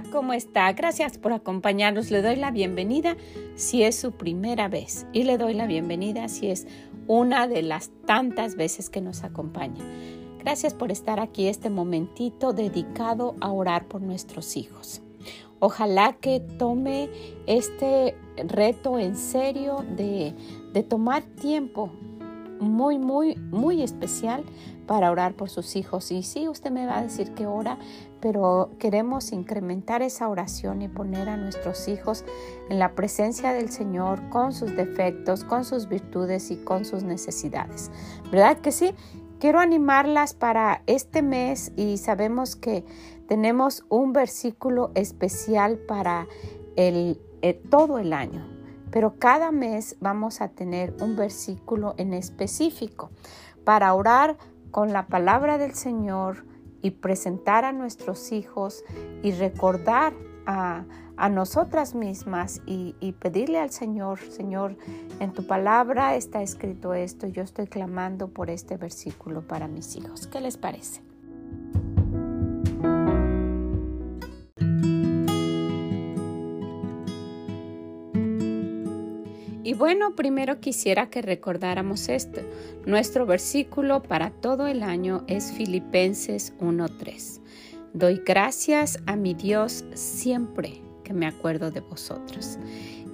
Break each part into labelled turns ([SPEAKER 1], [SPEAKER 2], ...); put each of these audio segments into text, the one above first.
[SPEAKER 1] ¿Cómo está? Gracias por acompañarnos. Le doy la bienvenida si es su primera vez y le doy la bienvenida si es una de las tantas veces que nos acompaña. Gracias por estar aquí este momentito dedicado a orar por nuestros hijos. Ojalá que tome este reto en serio de, de tomar tiempo muy, muy, muy especial para orar por sus hijos. Y sí, usted me va a decir que ora, pero queremos incrementar esa oración y poner a nuestros hijos en la presencia del Señor con sus defectos, con sus virtudes y con sus necesidades. ¿Verdad que sí? Quiero animarlas para este mes y sabemos que tenemos un versículo especial para el, eh, todo el año pero cada mes vamos a tener un versículo en específico para orar con la palabra del Señor y presentar a nuestros hijos y recordar a, nosotras mismas y, y, pedirle al Señor, Señor, en tu palabra está escrito esto, yo estoy clamando por este versículo para mis hijos. ¿Qué les parece? Y bueno, primero quisiera que recordáramos esto. Nuestro versículo para todo el año es Filipenses 1.3. Doy gracias a mi Dios siempre que me acuerdo de vosotros.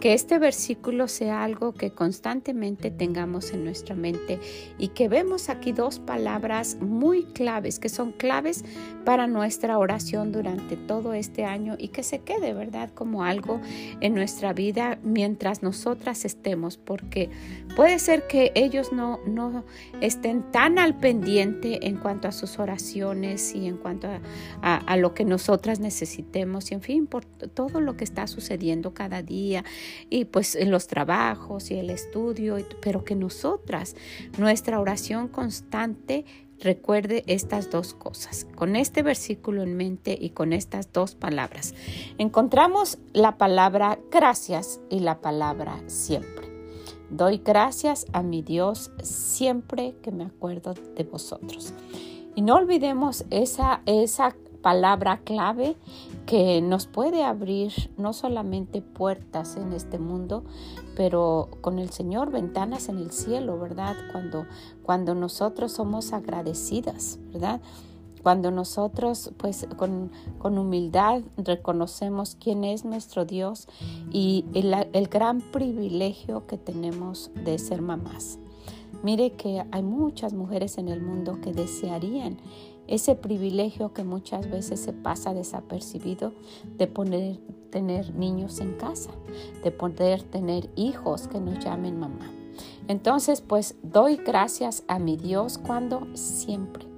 [SPEAKER 1] Que este versículo sea algo que constantemente tengamos en nuestra mente y que vemos aquí dos palabras muy claves, que son claves para nuestra oración durante todo este año y que se quede, ¿verdad? Como algo en nuestra vida mientras nosotras estemos, porque puede ser que ellos no, no estén tan al pendiente en cuanto a sus oraciones y en cuanto a, a lo que nosotras necesitemos y en fin, por todo lo que está sucediendo cada día y pues en los trabajos y el estudio, pero que nosotras, nuestra oración constante, recuerde estas dos cosas. Con este versículo en mente y con estas dos palabras, encontramos la palabra gracias y la palabra siempre. Doy gracias a mi Dios siempre que me acuerdo de vosotros. Y no olvidemos esa, esa palabra clave que nos puede abrir no solamente puertas en este mundo, pero con el Señor ventanas en el cielo, ¿verdad? Cuando, cuando nosotros somos agradecidas, ¿verdad? Cuando nosotros, pues, con, con humildad reconocemos quién es nuestro Dios y el, el gran privilegio que tenemos de ser mamás. Mire que hay muchas mujeres en el mundo que desearían ese privilegio que muchas veces se pasa desapercibido de poder tener niños en casa, de poder tener hijos que nos llamen mamá. Entonces, pues doy gracias a mi Dios cuando siempre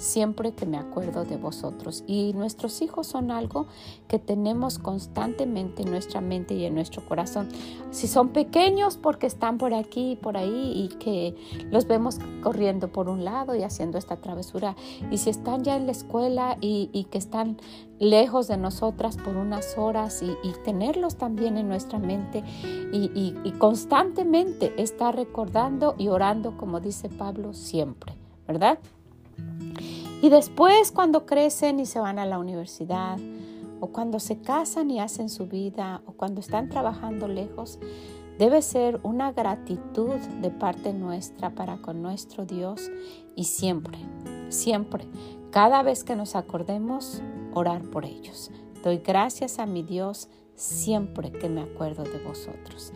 [SPEAKER 1] siempre que me acuerdo de vosotros. Y nuestros hijos son algo que tenemos constantemente en nuestra mente y en nuestro corazón. Si son pequeños porque están por aquí y por ahí y que los vemos corriendo por un lado y haciendo esta travesura. Y si están ya en la escuela y, que están lejos de nosotras por unas horas y, tenerlos también en nuestra mente y, y constantemente estar recordando y orando, como dice Pablo, siempre, ¿verdad? Y después cuando crecen y se van a la universidad, o cuando se casan y hacen su vida, o cuando están trabajando lejos, debe ser una gratitud de parte nuestra para con nuestro Dios y siempre, siempre, cada vez que nos acordemos, orar por ellos. Doy gracias a mi Dios siempre que me acuerdo de vosotros.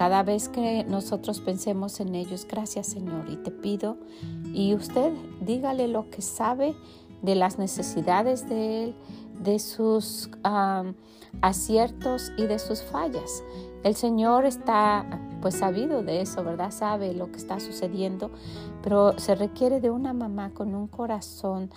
[SPEAKER 1] Cada vez que nosotros pensemos en ellos, gracias Señor, y te pido, y usted dígale lo que sabe de las necesidades de Él, de sus aciertos y de sus fallas. El Señor está pues sabido de eso, ¿verdad? Sabe lo que está sucediendo, pero se requiere de una mamá con un corazón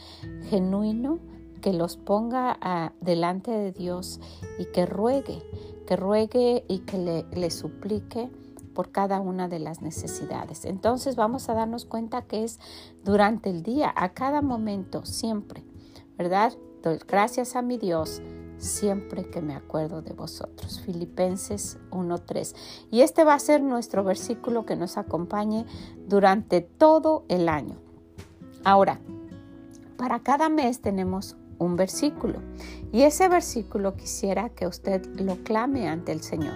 [SPEAKER 1] genuino que los ponga delante de Dios y que ruegue que ruegue y que le, suplique por cada una de las necesidades. Entonces vamos a darnos cuenta que es durante el día, a cada momento, siempre, ¿verdad? Gracias a mi Dios siempre que me acuerdo de vosotros. Filipenses 1.3. Y este va a ser nuestro versículo que nos acompañe durante todo el año. Ahora, para cada mes tenemos un versículo y ese versículo quisiera que usted lo clame ante el Señor.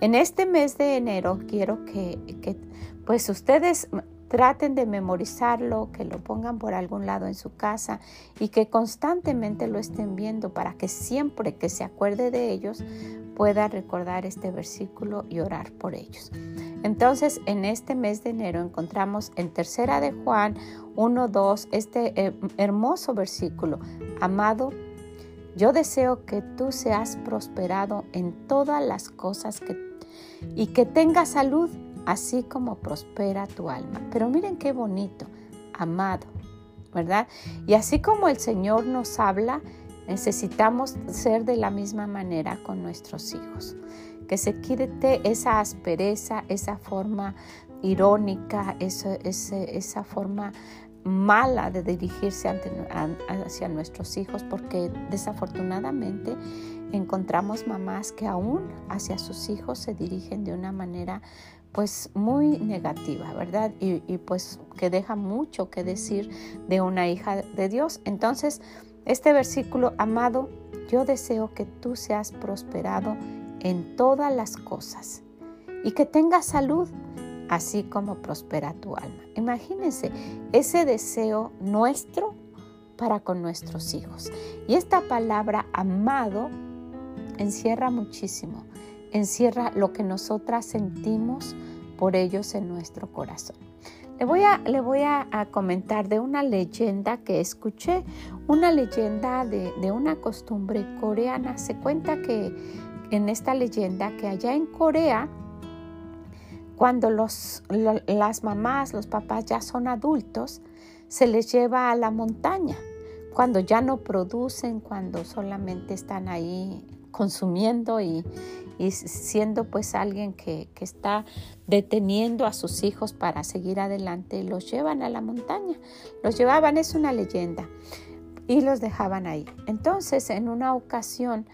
[SPEAKER 1] En este mes de enero quiero que, pues ustedes traten de memorizarlo, que lo pongan por algún lado en su casa y que constantemente lo estén viendo para que siempre que se acuerde de ellos pueda recordar este versículo y orar por ellos. Entonces, en este mes de enero encontramos en Tercera de Juan 1, este eh, hermoso versículo. Amado, yo deseo que tú seas prosperado en todas las cosas que, y que tengas salud así como prospera tu alma. Pero miren qué bonito, amado, ¿verdad? Y así como el Señor nos habla, necesitamos ser de la misma manera con nuestros hijos. Que se quite esa aspereza, esa forma irónica, esa, esa forma mala de dirigirse hacia nuestros hijos, porque desafortunadamente encontramos mamás que aún hacia sus hijos se dirigen de una manera pues muy negativa, ¿verdad? Y, pues que deja mucho que decir de una hija de Dios. Entonces, este versículo, amado, yo deseo que tú seas prosperado en todas las cosas y que tengas salud, así como prospera tu alma. Imagínense ese deseo nuestro para con nuestros hijos. Y esta palabra amado encierra muchísimo encierra lo que nosotras sentimos por ellos en nuestro corazón. Le voy, a, le voy a, comentar de una leyenda que escuché, una leyenda de, una costumbre coreana. Se cuenta que en esta leyenda que allá en Corea, cuando los, las mamás, los papás ya son adultos, se les lleva a la montaña. Cuando ya no producen, cuando solamente están ahí consumiendo y, y siendo pues alguien que, está deteniendo a sus hijos para seguir adelante, los llevan a la montaña. Los llevaban, es una leyenda, y los dejaban ahí. Entonces, en una ocasión,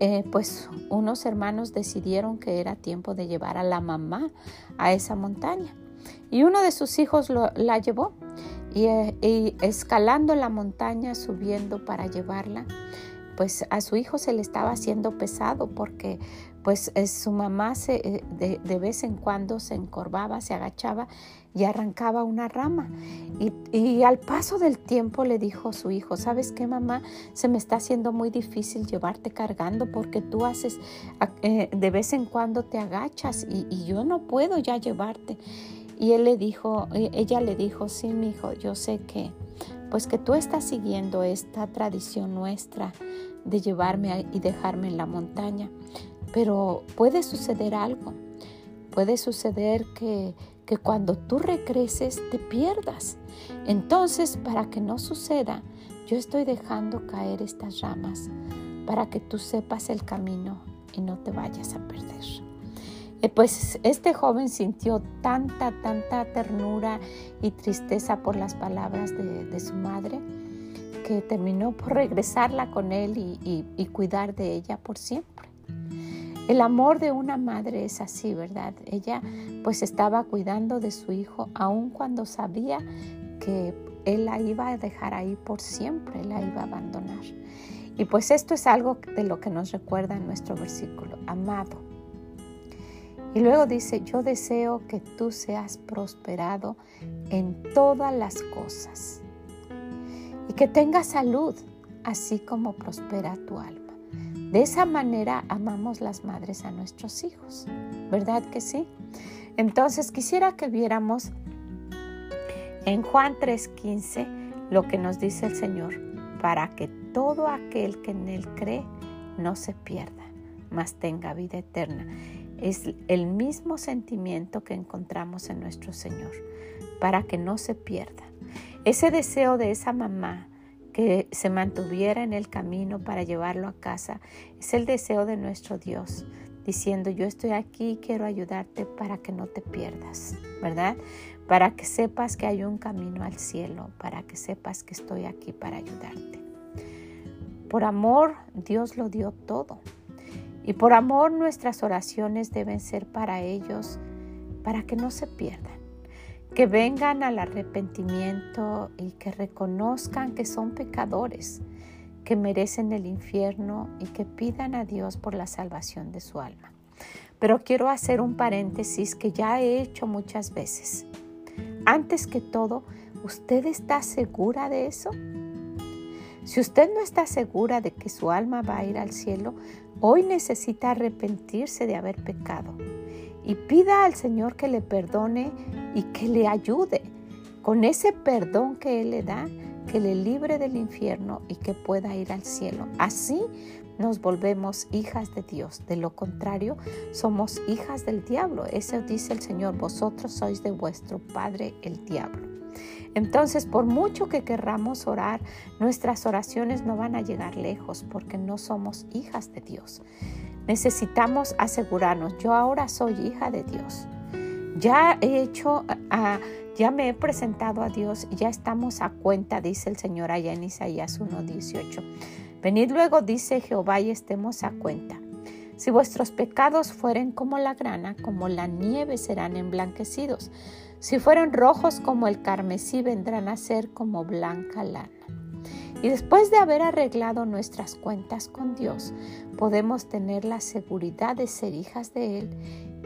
[SPEAKER 1] eh, pues unos hermanos decidieron que era tiempo de llevar a la mamá a esa montaña. Y uno de sus hijos la llevó y, eh, y escalando la montaña, subiendo para llevarla, pues a su hijo se le estaba haciendo pesado porque pues eh, su mamá de, vez en cuando se encorvaba, se agachaba y arrancaba una rama. Y, al paso del tiempo le dijo a su hijo, ¿sabes qué mamá? Se me está haciendo muy difícil llevarte cargando porque tú haces, eh, de vez en cuando te agachas y, y, yo no puedo ya llevarte. Y él le dijo, ella le dijo, sí, mi hijo, yo sé que, pues que tú estás siguiendo esta tradición nuestra de llevarme y dejarme en la montaña. Pero puede suceder algo. Puede suceder que, que cuando tú regreses te pierdas. Entonces, para que no suceda, yo estoy dejando caer estas ramas para que tú sepas el camino y no te vayas a perder. Eh, pues este joven sintió tanta, tanta ternura y tristeza por las palabras de, su madre que terminó por regresarla con él y cuidar de ella por siempre. El amor de una madre es así, ¿verdad? Ella pues estaba cuidando de su hijo aun cuando sabía que él la iba a dejar ahí por siempre, la iba a abandonar. Y pues esto es algo de lo que nos recuerda nuestro versículo, amado. Y luego dice, yo deseo que tú seas prosperado en todas las cosas y que tengas salud, así como prospera tu alma. De esa manera amamos las madres a nuestros hijos, ¿verdad que sí? Entonces quisiera que viéramos en Juan 3:15 lo que nos dice el Señor, para que todo aquel que en Él cree no se pierda, mas tenga vida eterna. Es el mismo sentimiento que encontramos en nuestro Señor, para que no se pierda. Ese deseo de esa mamá que se mantuviera en el camino para llevarlo a casa. Es el deseo de nuestro Dios, diciendo, yo estoy aquí, quiero ayudarte para que no te pierdas, ¿verdad? Para que sepas que hay un camino al cielo, para que sepas que estoy aquí para ayudarte. Por amor, Dios lo dio todo. Y por amor nuestras oraciones deben ser para ellos, para que no se pierdan, que vengan al arrepentimiento y que reconozcan que son pecadores, que merecen el infierno y que pidan a Dios por la salvación de su alma. Pero quiero hacer un paréntesis que ya he hecho muchas veces. Antes que todo, ¿usted está segura de eso? Si usted no está segura de que su alma va a ir al cielo, hoy necesita arrepentirse de haber pecado y pida al Señor que le perdone y que le ayude con ese perdón que Él le da, que le libre del infierno y que pueda ir al cielo. Así nos volvemos hijas de Dios. De lo contrario, somos hijas del diablo. Eso dice el Señor, vosotros sois de vuestro Padre el diablo. Entonces, por mucho que querramos orar, nuestras oraciones no van a llegar lejos porque no somos hijas de Dios. Necesitamos asegurarnos, yo ahora soy hija de Dios. Ya he hecho, ya me he presentado a Dios, ya estamos a cuenta, dice el Señor allá en Isaías 1.18. Venid luego, dice Jehová, y estemos a cuenta. Si vuestros pecados fueren como la grana, como la nieve serán emblanquecidos. Si fueren rojos como el carmesí, vendrán a ser como blanca lana. Y después de haber arreglado nuestras cuentas con Dios, podemos tener la seguridad de ser hijas de Él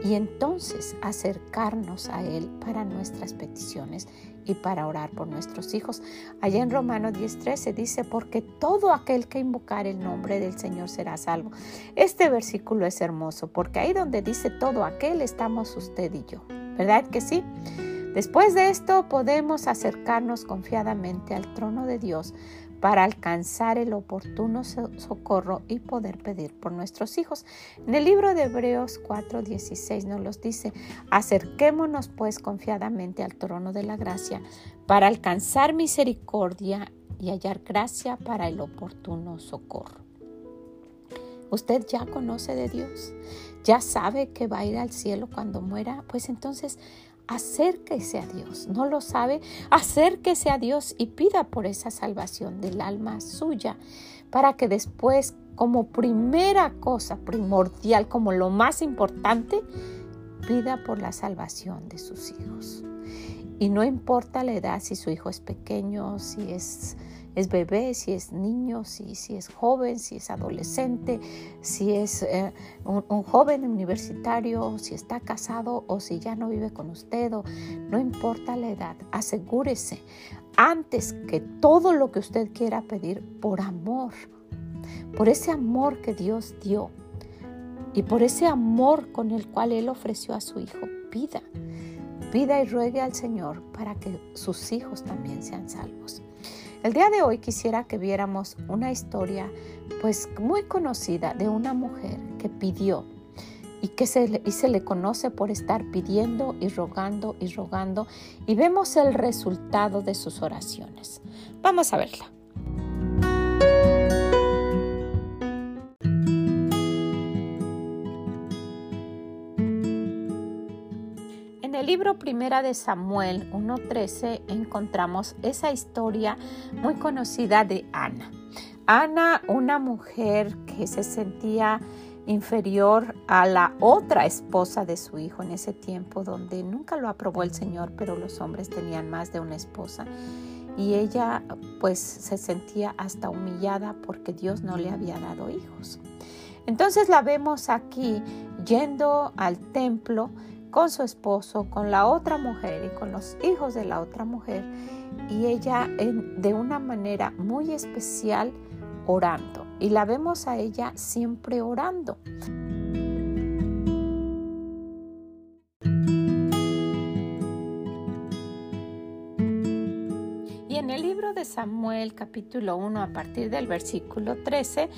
[SPEAKER 1] y entonces acercarnos a Él para nuestras peticiones y para orar por nuestros hijos. Allá en Romanos 10:13 dice, porque todo aquel que invocar el nombre del Señor será salvo. Este versículo es hermoso porque ahí donde dice todo aquel estamos usted y yo. ¿Verdad que sí? Después de esto podemos acercarnos confiadamente al trono de Dios para alcanzar el oportuno socorro y poder pedir por nuestros hijos. En el libro de Hebreos 4:16 nos los dice, acerquémonos pues confiadamente al trono de la gracia para alcanzar misericordia y hallar gracia para el oportuno socorro. ¿Usted ya conoce de Dios? ¿Ya sabe que va a ir al cielo cuando muera? Pues entonces acérquese a Dios. ¿No lo sabe? Acérquese a Dios y pida por esa salvación del alma suya para que después, como primera cosa primordial, como lo más importante, pida por la salvación de sus hijos. Y no importa la edad, si su hijo es pequeño, si es es bebé, si es niño, si, si es joven, si es adolescente, si es eh, un, joven universitario, si está casado o si ya no vive con usted, no importa la edad, asegúrese antes que todo lo que usted quiera pedir por amor, por ese amor que Dios dio y por ese amor con el cual Él ofreció a su hijo, pida. Pida y ruegue al Señor para que sus hijos también sean salvos. El día de hoy quisiera que viéramos una historia pues muy conocida de una mujer que pidió y que se, y se le conoce por estar pidiendo y rogando y rogando y vemos el resultado de sus oraciones. Vamos a verla. Libro Primera de Samuel 1.13 encontramos esa historia muy conocida de Ana. Ana, una mujer que se sentía inferior a la otra esposa de su hijo en ese tiempo donde nunca lo aprobó el Señor, pero los hombres tenían más de una esposa. Y ella pues se sentía hasta humillada porque Dios no le había dado hijos. Entonces la vemos aquí yendo al templo con su esposo, con la otra mujer y con los hijos de la otra mujer. Y ella de una manera muy especial orando. Y la vemos a ella siempre orando. Y en el libro de Samuel capítulo 1 a partir del versículo 13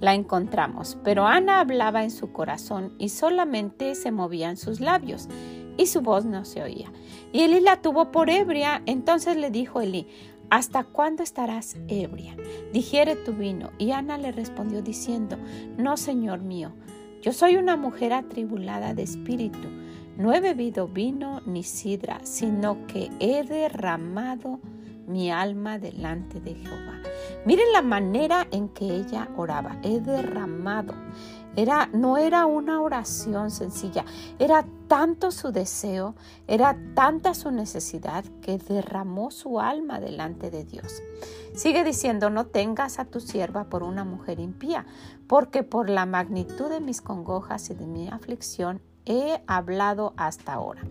[SPEAKER 1] la encontramos, pero Ana hablaba en su corazón y solamente se movían sus labios y su voz no se oía. Y Eli la tuvo por ebria, entonces le dijo Eli, ¿Hasta cuándo estarás ebria? Digiere tu vino. Y Ana le respondió diciendo, No, Señor mío, Yo soy una mujer atribulada de espíritu. No he bebido vino ni sidra, sino que he derramado mi alma delante de Jehová. Miren la manera en que ella oraba. He derramado. Era, no era una oración sencilla, era tanto su deseo, era tanta su necesidad que derramó su alma delante de Dios. Sigue diciendo, no tengas a tu sierva por una mujer impía, porque por la magnitud de mis congojas y de mi aflicción he hablado hasta ahora.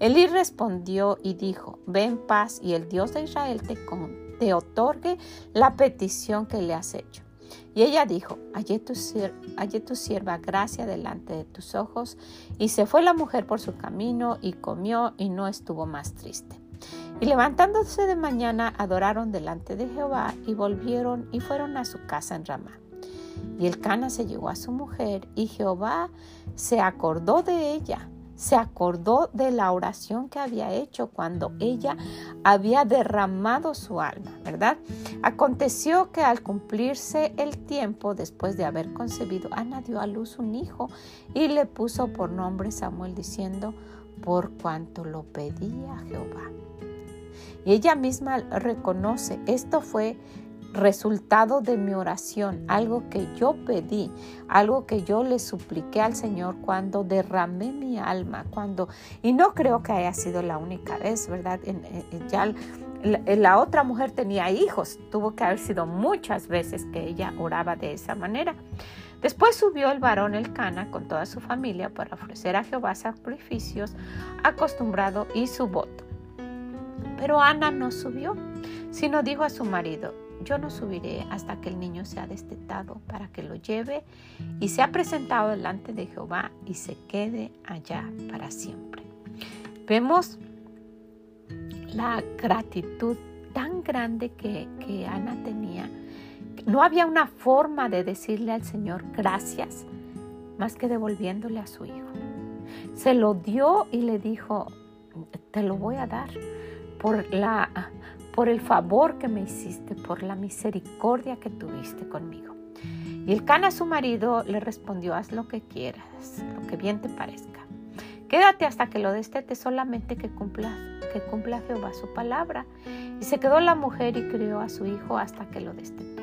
[SPEAKER 1] Elí respondió y dijo, ve en paz y el Dios de Israel te, otorgue la petición que le has hecho. Y ella dijo, hallé tu, tu sierva gracia delante de tus ojos. Y se fue la mujer por su camino y comió y no estuvo más triste. Y levantándose de mañana adoraron delante de Jehová y volvieron y fueron a su casa en Ramá. Y el Cana se llegó a su mujer y Jehová se acordó de ella se acordó de la oración que había hecho cuando ella había derramado su alma, ¿verdad? Aconteció que al cumplirse el tiempo después de haber concebido, Ana dio a luz un hijo y le puso por nombre Samuel diciendo, por cuanto lo pedía Jehová. Y ella misma reconoce, esto fue resultado de mi oración, algo que yo pedí, algo que yo le supliqué al Señor cuando derramé mi alma, cuando, y no creo que haya sido la única vez, ¿verdad? ya la, otra mujer tenía hijos, tuvo que haber sido muchas veces que ella oraba de esa manera. Después subió el varón el Cana con toda su familia para ofrecer a Jehová sacrificios acostumbrado y su voto. Pero Ana no subió, sino dijo a su marido, yo no subiré hasta que el niño sea destetado para que lo lleve y sea presentado delante de Jehová y se quede allá para siempre. Vemos la gratitud tan grande que, que Ana tenía. No había una forma de decirle al Señor gracias más que devolviéndole a su hijo. Se lo dio y le dijo, te lo voy a dar por la por el favor que me hiciste, por la misericordia que tuviste conmigo. Y el Cana, su marido, le respondió, haz lo que quieras, lo que bien te parezca. Quédate hasta que lo destete solamente que cumpla, que cumpla Jehová su palabra. Y se quedó la mujer y crió a su hijo hasta que lo destetó.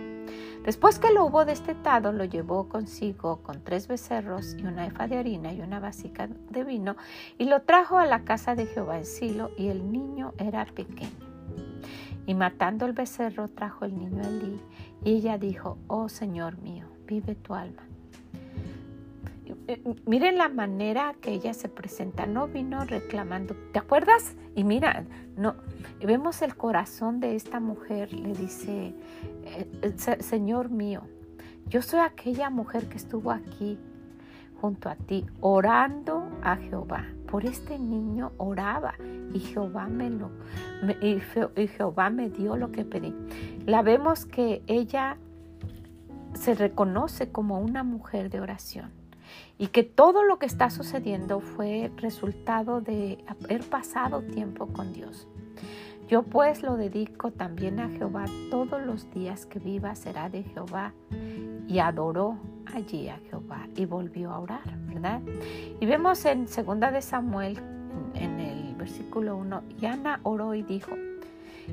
[SPEAKER 1] Después que lo hubo destetado, lo llevó consigo con tres becerros y una efa de harina y una vasija de vino y lo trajo a la casa de Jehová en Silo y el niño era pequeño. Y matando el becerro trajo el niño a Elí y ella dijo, oh Señor mío, vive tu alma. Miren la manera que ella se presenta, no vino reclamando, ¿te acuerdas? Y mira, no, vemos el corazón de esta mujer, le dice, eh, Señor mío, yo soy aquella mujer que estuvo aquí junto a ti, orando a Jehová por este niño oraba y Jehová me lo y, Jehová me dio lo que pedí. La vemos que ella se reconoce como una mujer de oración y que todo lo que está sucediendo fue resultado de haber pasado tiempo con Dios. Yo pues lo dedico también a Jehová todos los días que viva será de Jehová. Y adoró allí a Jehová y volvió a orar, ¿verdad? Y vemos en segunda de Samuel, en, el versículo 1, y Ana oró y dijo,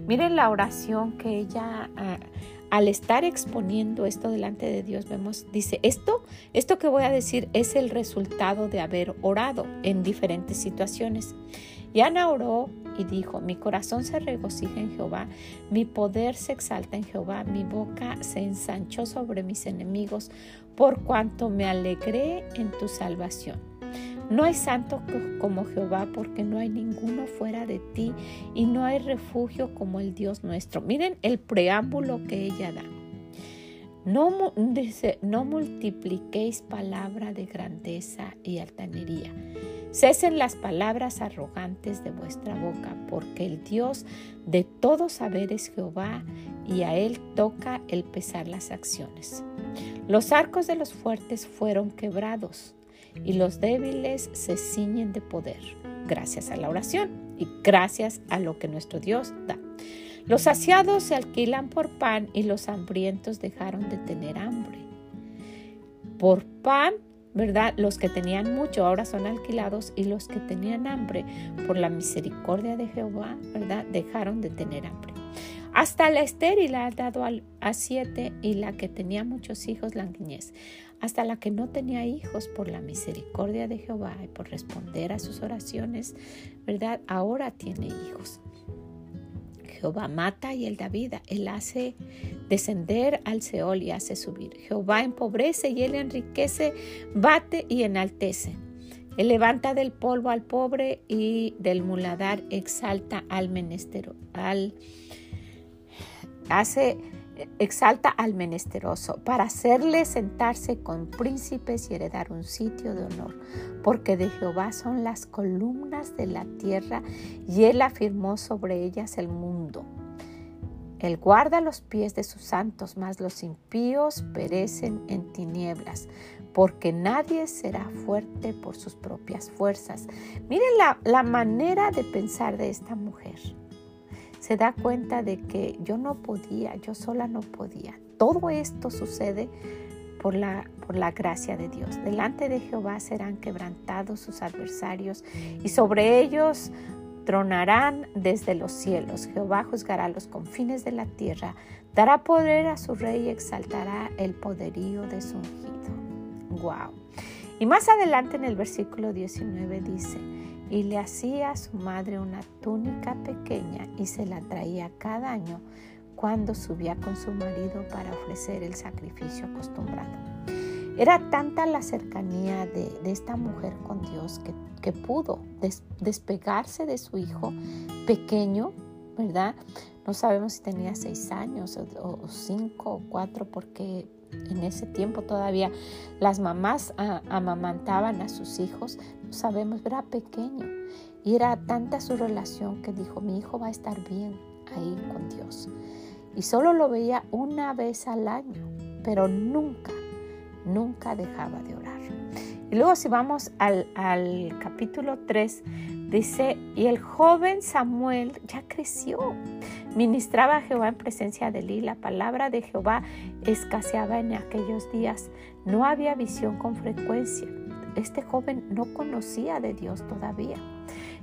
[SPEAKER 1] miren la oración que ella... Ah, al estar exponiendo esto delante de Dios, vemos, dice, esto, esto que voy a decir es el resultado de haber orado en diferentes situaciones. Y Ana oró y dijo, mi corazón se regocija en Jehová, mi poder se exalta en Jehová, mi boca se ensanchó sobre mis enemigos, por cuanto me alegré en tu salvación. No hay santo como Jehová porque no hay ninguno fuera de ti y no hay refugio como el Dios nuestro. Miren el preámbulo que ella da. No, multipliquéis palabra de grandeza y altanería. Cesen las palabras arrogantes de vuestra boca, porque el Dios de todo saber es Jehová, y a él toca el pesar las acciones. Los arcos de los fuertes fueron quebrados, y los débiles se ciñen de poder, gracias a la oración y gracias a lo que nuestro Dios da. Los saciados se alquilan por pan y los hambrientos dejaron de tener hambre. Por pan ¿verdad? Los que tenían mucho ahora son alquilados y los que tenían hambre por la misericordia de Jehová, ¿verdad? Dejaron de tener hambre. Hasta la estéril ha dado a siete y la que tenía muchos hijos la niñez. Hasta la que no tenía hijos por la misericordia de Jehová y por responder a sus oraciones, ¿verdad? Ahora tiene hijos. Jehová mata y él da vida. Él hace descender al Seol y hace subir. Jehová empobrece y él enriquece, bate y enaltece. Él levanta del polvo al pobre y del muladar exalta al menestero, al hace exalta al menesteroso para hacerle sentarse con príncipes y heredar un sitio de honor, porque de Jehová son las columnas de la tierra y él afirmó sobre ellas el mundo. Él guarda los pies de sus santos, mas los impíos perecen en tinieblas, porque nadie será fuerte por sus propias fuerzas. Miren la, la manera de pensar de esta mujer se da cuenta de que yo no podía, yo sola no podía. Todo esto sucede por la, por la gracia de Dios. Delante de Jehová serán quebrantados sus adversarios y sobre ellos tronarán desde los cielos. Jehová juzgará los confines de la tierra, dará poder a su rey y exaltará el poderío de su ungido. Wow. Y más adelante en el versículo 19 dice, y le hacía a su madre una túnica pequeña y se la traía cada año cuando subía con su marido para ofrecer el sacrificio acostumbrado. Era tanta la cercanía de, esta mujer con Dios que, que pudo despegarse de su hijo pequeño, ¿verdad? No sabemos si tenía seis años o, cinco o cuatro porque en ese tiempo todavía las mamás amamantaban a sus hijos, sabemos, era pequeño. Y era tanta su relación que dijo, mi hijo va a estar bien ahí con Dios. Y solo lo veía una vez al año, pero nunca, nunca dejaba de orar. Y luego si vamos al, capítulo 3, dice, y el joven Samuel ya creció Ministraba a Jehová en presencia de Eli. La palabra de Jehová escaseaba en aquellos días. No había visión con frecuencia. Este joven no conocía de Dios todavía.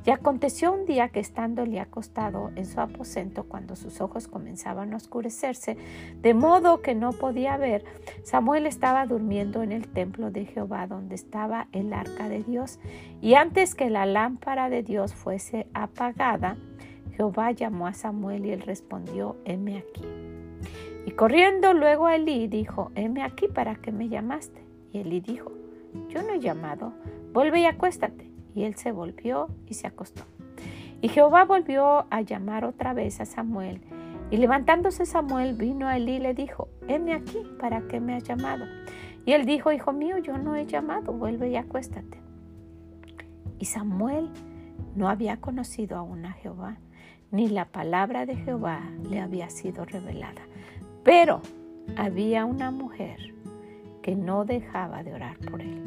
[SPEAKER 1] Y aconteció un día que estando acostado en su aposento, cuando sus ojos comenzaban a oscurecerse, de modo que no podía ver, Samuel estaba durmiendo en el templo de Jehová, donde estaba el arca de Dios. Y antes que la lámpara de Dios fuese apagada, Jehová llamó a Samuel y él respondió, heme aquí. Y corriendo luego a Elí dijo, heme aquí para que me llamaste. Y Elí dijo, yo no he llamado, vuelve y acuéstate. Y él se volvió y se acostó. Y Jehová volvió a llamar otra vez a Samuel. Y levantándose Samuel vino a Elí y le dijo, heme aquí, ¿para qué me has llamado? Y él dijo, hijo mío, yo no he llamado, vuelve y acuéstate. Y Samuel no había conocido aún a Jehová, ni la palabra de Jehová le había sido revelada. Pero había una mujer que no dejaba de orar por él.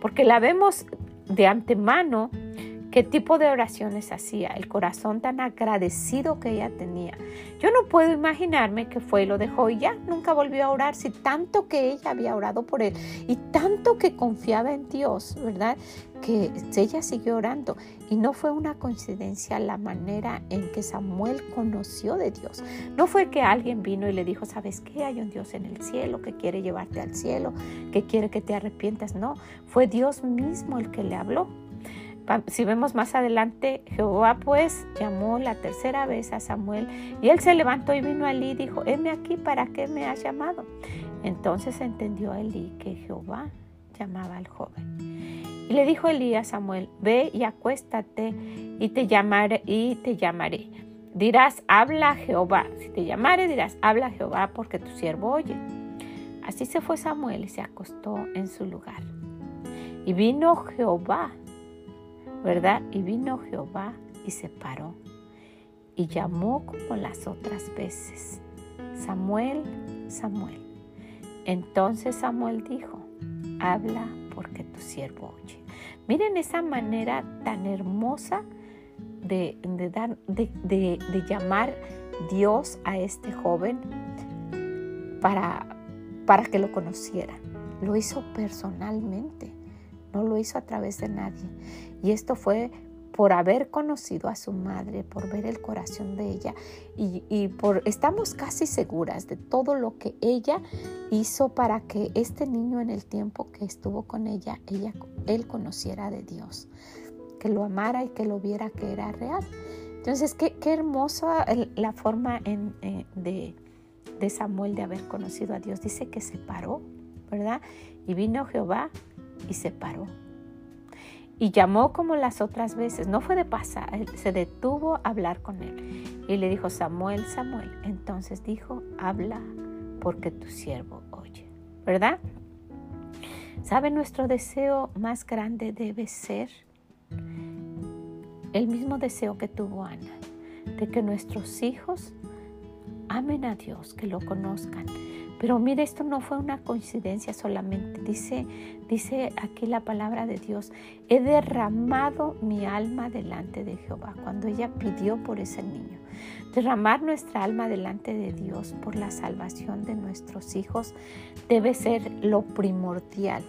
[SPEAKER 1] Porque la vemos de antemano qué tipo de oraciones hacía, el corazón tan agradecido que ella tenía. Yo no puedo imaginarme que fue y lo dejó y ya nunca volvió a orar, si tanto que ella había orado por él y tanto que confiaba en Dios, ¿verdad? que ella siguió orando y no fue una coincidencia la manera en que Samuel conoció de Dios. No fue que alguien vino y le dijo, ¿sabes qué? Hay un Dios en el cielo que quiere llevarte al cielo, que quiere que te arrepientas. No, fue Dios mismo el que le habló. Si vemos más adelante, Jehová pues llamó la tercera vez a Samuel y él se levantó y vino a Elí y dijo, heme aquí, ¿para qué me has llamado? Entonces entendió Elí que Jehová llamaba al joven. Y le dijo Elías a Samuel, ve y acuéstate y te llamaré y te llamaré. Dirás, habla Jehová. Si te llamare, dirás, habla Jehová porque tu siervo oye. Así se fue Samuel y se acostó en su lugar. Y vino Jehová, ¿verdad? Y vino Jehová y se paró y llamó como las otras veces, Samuel, Samuel. Entonces Samuel dijo, habla porque tu siervo oye. Miren esa manera tan hermosa de, dar, de, llamar Dios a este joven para, para que lo conociera. lo hizo personalmente, no lo hizo a través de nadie. Y esto fue por haber conocido a su madre, por ver el corazón de ella y, por estamos casi seguras de todo lo que ella hizo para que este niño en el tiempo que estuvo con ella, ella él conociera de Dios, que lo amara y que lo viera que era real. Entonces, qué, qué hermosa la forma eh, de, de Samuel de haber conocido a Dios. Dice que se paró, ¿verdad? Y vino Jehová y se paró. Y llamó como las otras veces, no fue de pasar, se detuvo a hablar con él. Y le dijo, Samuel, Samuel. Entonces dijo, habla porque tu siervo oye. ¿Verdad? ¿Sabe? Nuestro deseo más grande debe ser el mismo deseo que tuvo Ana, de que nuestros hijos amen a Dios, que lo conozcan. Pero mire, esto no fue una coincidencia solamente. Dice, dice aquí la palabra de Dios, he derramado mi alma delante de Jehová, cuando ella pidió por ese niño. Derramar nuestra alma delante de Dios por la salvación de nuestros hijos debe ser lo primordial,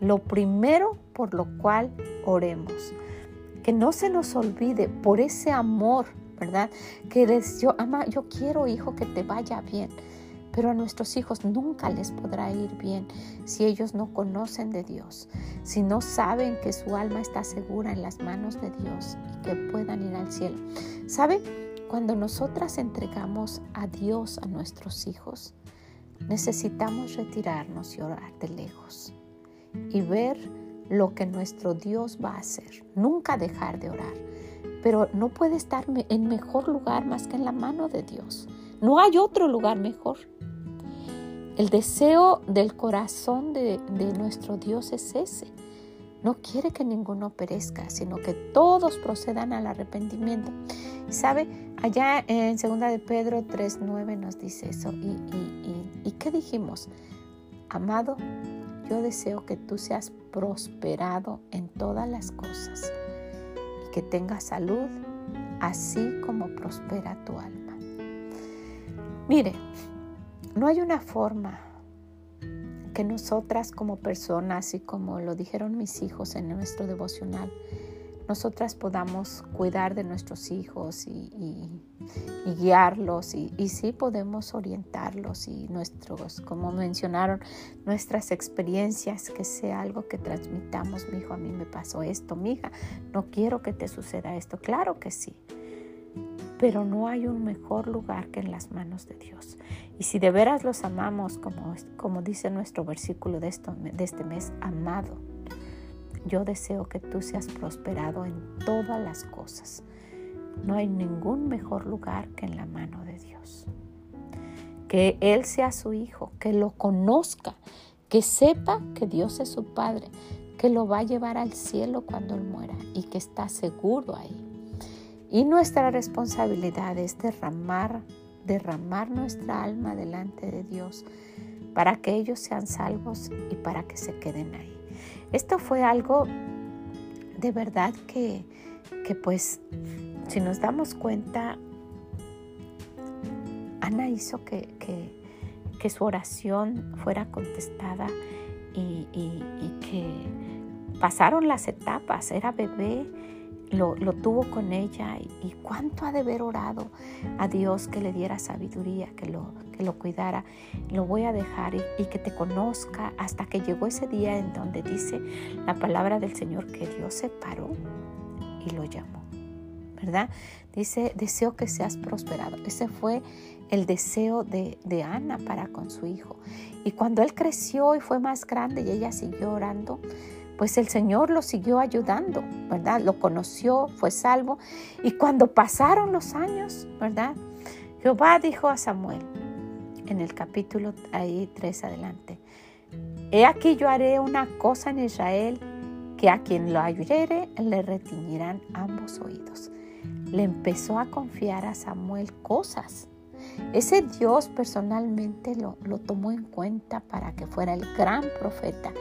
[SPEAKER 1] lo primero por lo cual oremos. Que no se nos olvide por ese amor ¿verdad? Que yo, ama, yo quiero, hijo, que te vaya bien. Pero a nuestros hijos nunca les podrá ir bien si ellos no conocen de Dios, si no saben que su alma está segura en las manos de Dios y que puedan ir al cielo. ¿Sabe? Cuando nosotras entregamos a Dios a nuestros hijos, necesitamos retirarnos y orar de lejos y ver lo que nuestro Dios va a hacer. Nunca dejar de orar pero no puede estar en mejor lugar más que en la mano de Dios. No hay otro lugar mejor. El deseo del corazón de, nuestro Dios es ese. No quiere que ninguno perezca, sino que todos procedan al arrepentimiento. ¿Sabe? Allá en 2 de Pedro 3.9 nos dice eso. ¿Y, y qué dijimos? Amado, yo deseo que tú seas prosperado en todas las cosas que tenga salud, así como prospera tu alma. Mire, no hay una forma que nosotras como personas y como lo dijeron mis hijos en nuestro devocional, nosotras podamos cuidar de nuestros hijos y, guiarlos y, y, sí podemos orientarlos y nuestros, como mencionaron, nuestras experiencias, que sea algo que transmitamos, mi hijo, a mí me pasó esto, mi hija, no quiero que te suceda esto, claro que sí, pero no hay un mejor lugar que en las manos de Dios. Y si de veras los amamos, como, como dice nuestro versículo de, esto, de este mes, amado, yo deseo que tú seas prosperado en todas las cosas. No hay ningún mejor lugar que en la mano de Dios. Que Él sea su hijo, que lo conozca, que sepa que Dios es su Padre, que lo va a llevar al cielo cuando Él muera y que está seguro ahí. Y nuestra responsabilidad es derramar, derramar nuestra alma delante de Dios para que ellos sean salvos y para que se queden ahí. Esto fue algo de verdad que, pues, si nos damos cuenta, Ana hizo que, su oración fuera contestada y, que pasaron las etapas. Era bebé, lo, tuvo con ella y, cuánto ha de haber orado a Dios que le diera sabiduría, que lo, que lo cuidara, lo voy a dejar y, que te conozca hasta que llegó ese día en donde dice la palabra del Señor que Dios se paró y lo llamó. ¿Verdad? Dice, deseo que seas prosperado. Ese fue el deseo de, de Ana para con su hijo. Y cuando él creció y fue más grande y ella siguió orando, pues el Señor lo siguió ayudando, ¿verdad? Lo conoció, fue salvo. Y cuando pasaron los años, ¿verdad? Jehová dijo a Samuel, en el capítulo ahí 3 adelante. He aquí yo haré una cosa en Israel que a quien lo oyere le retiñirán ambos oídos. Le empezó a confiar a Samuel cosas. Ese Dios personalmente lo, lo tomó en cuenta para que fuera el gran profeta.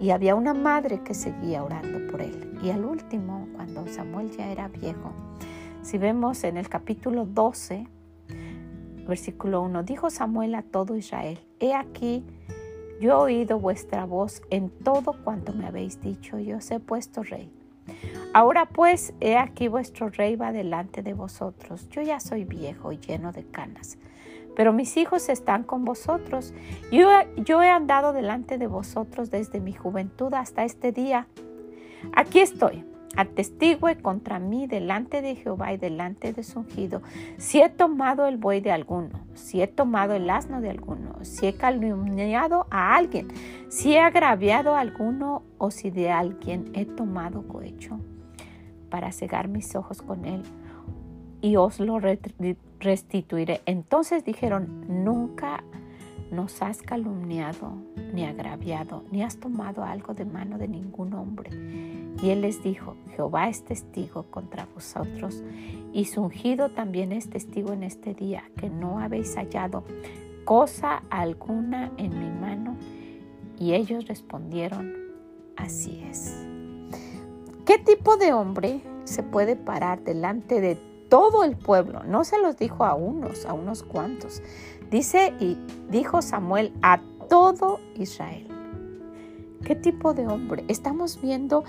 [SPEAKER 1] Y había una madre que seguía orando por él. Y al último, cuando Samuel ya era viejo, si vemos en el capítulo 12, versículo 1, dijo Samuel a todo Israel, he aquí, Yo he oído vuestra voz en todo cuanto me habéis dicho, y os he puesto rey. Ahora pues, he aquí vuestro rey va delante de vosotros. Yo ya soy viejo y lleno de canas, pero mis hijos están con vosotros. Yo, he andado delante de vosotros desde mi juventud hasta este día. Aquí estoy atestigue contra mí delante de Jehová y delante de su ungido, si he tomado el buey de alguno, si he tomado el asno de alguno, si he calumniado a alguien, si he agraviado a alguno o si de alguien he tomado cohecho, para cegar mis ojos con él y os lo restituiré. Entonces dijeron, nunca nos has calumniado, ni agraviado, ni has tomado algo de mano de ningún hombre. Y él les dijo, Jehová es testigo contra vosotros, y su ungido también es testigo en este día, que no habéis hallado cosa alguna en mi mano. Y ellos respondieron, así es. ¿Qué tipo de hombre se puede parar delante de todo el pueblo? No se los dijo a unos, a unos cuantos Dice y dijo Samuel a todo Israel. ¿Qué tipo de hombre? Estamos viendo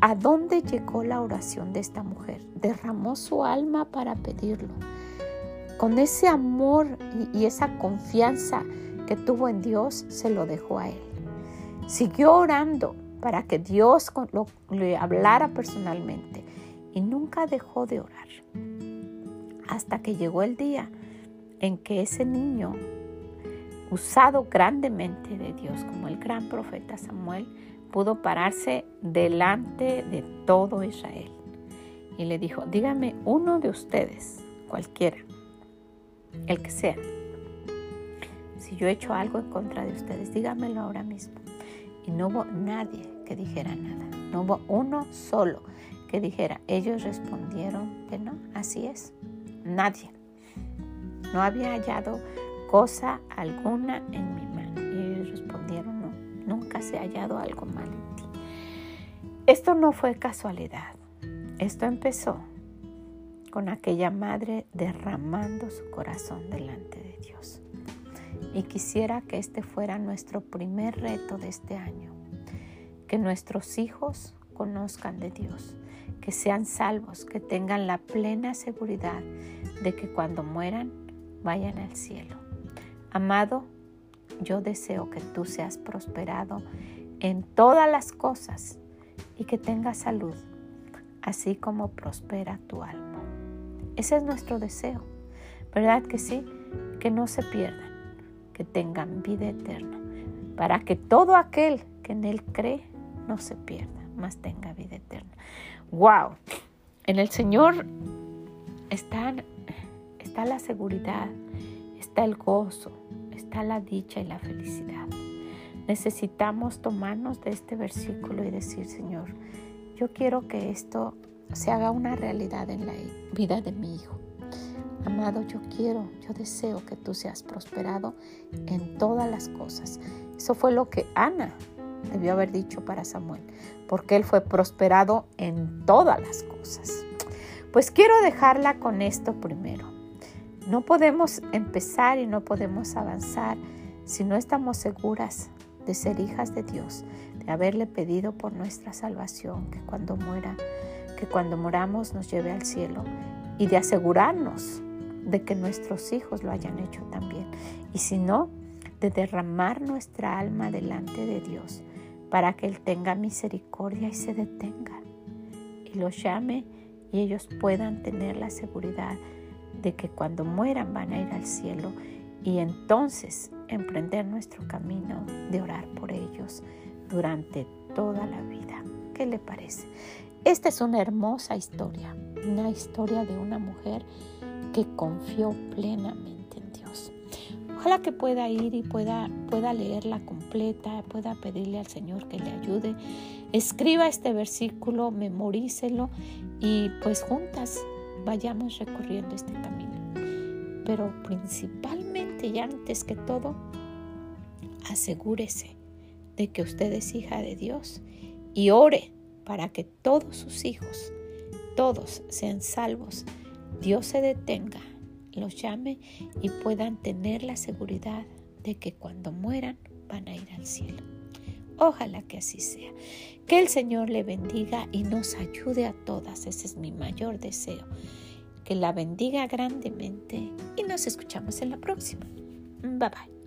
[SPEAKER 1] a dónde llegó la oración de esta mujer. Derramó su alma para pedirlo. Con ese amor y, esa confianza que tuvo en Dios, se lo dejó a él. Siguió orando para que Dios le hablara personalmente y nunca dejó de orar. Hasta que llegó el día en que ese niño, usado grandemente de Dios como el gran profeta Samuel, pudo pararse delante de todo Israel. Y le dijo, dígame uno de ustedes, cualquiera, el que sea, si yo he hecho algo en contra de ustedes, dígamelo ahora mismo. Y no hubo nadie que dijera nada, no hubo uno solo que dijera, ellos respondieron que no, así es, nadie. No había hallado cosa alguna en mi mano. Y ellos respondieron, no, nunca se ha hallado algo mal en ti. Esto no fue casualidad. Esto empezó con aquella madre derramando su corazón delante de Dios. Y quisiera que este fuera nuestro primer reto de este año. Que nuestros hijos conozcan de Dios, que sean salvos, que tengan la plena seguridad de que cuando mueran vayan al cielo. Amado, yo deseo que tú seas prosperado en todas las cosas y que tengas salud, así como prospera tu alma. Ese es nuestro deseo, ¿verdad que sí? Que no se pierdan, que tengan vida eterna, para que todo aquel que en Él cree no se pierda, mas tenga vida eterna. ¡Wow! En el Señor está la seguridad, está el gozo, está la dicha y la felicidad. Necesitamos tomarnos de este versículo y decir, Señor, yo quiero que esto se haga una realidad en la vida de mi hijo. Amado, yo quiero, yo deseo que tú seas prosperado en todas las cosas. Eso fue lo que Ana debió haber dicho para Samuel, porque él fue prosperado en todas las cosas. Pues quiero dejarla con esto primero. No podemos empezar y no podemos avanzar si no estamos seguras de ser hijas de Dios, de haberle pedido por nuestra salvación, que cuando muera, que cuando moramos nos lleve al cielo y de asegurarnos de que nuestros hijos lo hayan hecho también. Y si no, de derramar nuestra alma delante de Dios para que Él tenga misericordia y se detenga y los llame y ellos puedan tener la seguridad de que cuando mueran van a ir al cielo y entonces emprender nuestro camino de orar por ellos durante toda la vida. ¿Qué le parece? Esta es una hermosa historia, una historia de una mujer confió plenamente en Dios. Ojalá que pueda ir y pueda, pueda leerla completa, pueda pedirle al Señor que le ayude. Escriba este versículo, memorícelo y pues juntas vayamos recorriendo este camino. Pero principalmente y antes que todo, asegúrese de que usted es hija de Dios y ore para que todos sus hijos, todos sean salvos. Dios se detenga, los llame y puedan tener la seguridad de que cuando mueran van a ir al cielo. Ojalá que así sea. Que el Señor le bendiga y nos ayude a todas. Ese es mi mayor deseo. Que la bendiga grandemente y nos escuchamos en la próxima. Bye bye.